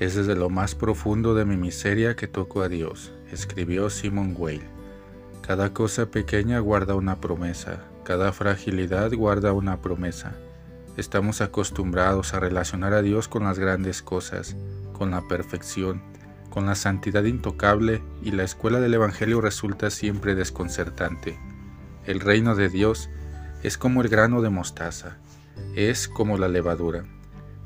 Es desde lo más profundo de mi miseria que toco a Dios, escribió Simon Weil. Cada cosa pequeña guarda una promesa, cada fragilidad guarda una promesa. Estamos acostumbrados a relacionar a Dios con las grandes cosas, con la perfección, con la santidad intocable y la escuela del Evangelio resulta siempre desconcertante. El reino de Dios es como el grano de mostaza, es como la levadura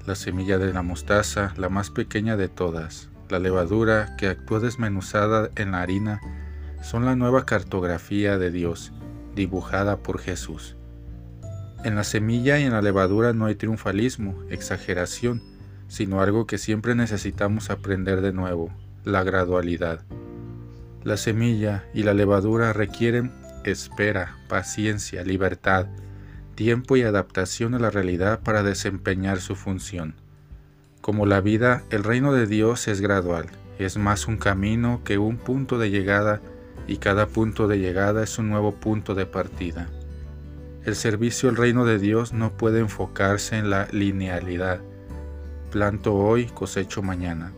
la semilla de la mostaza, la más pequeña de todas, la levadura que actúa desmenuzada en la harina, son la nueva cartografía de Dios, dibujada por Jesús. En la semilla y en la levadura no hay triunfalismo, exageración, sino algo que siempre necesitamos aprender de nuevo, la gradualidad. La semilla y la levadura requieren espera, paciencia, libertad, tiempo y adaptación a la realidad para desempeñar su función. Como la vida, el reino de Dios es gradual, es más un camino que un punto de llegada y cada punto de llegada es un nuevo punto de partida. El servicio al reino de Dios no puede enfocarse en la linealidad. Planto hoy, cosecho mañana,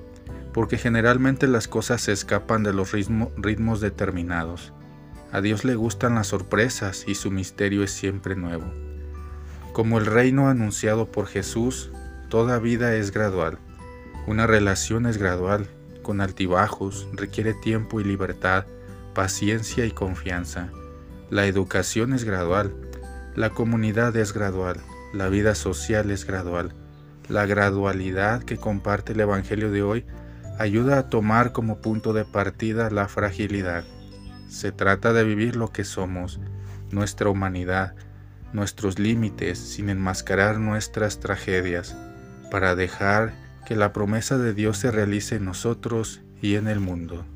porque generalmente las cosas se escapan de los ritmos determinados. A Dios le gustan las sorpresas y su misterio es siempre nuevo. Como el reino anunciado por Jesús, toda vida es gradual. Una relación es gradual, con altibajos, requiere tiempo y libertad, paciencia y confianza. La educación es gradual, la comunidad es gradual, la vida social es gradual. La gradualidad que comparte el Evangelio de hoy ayuda a tomar como punto de partida la fragilidad. Se trata de vivir lo que somos, nuestra humanidad, nuestros límites sin enmascarar nuestras tragedias, para dejar que la promesa de Dios se realice en nosotros y en el mundo.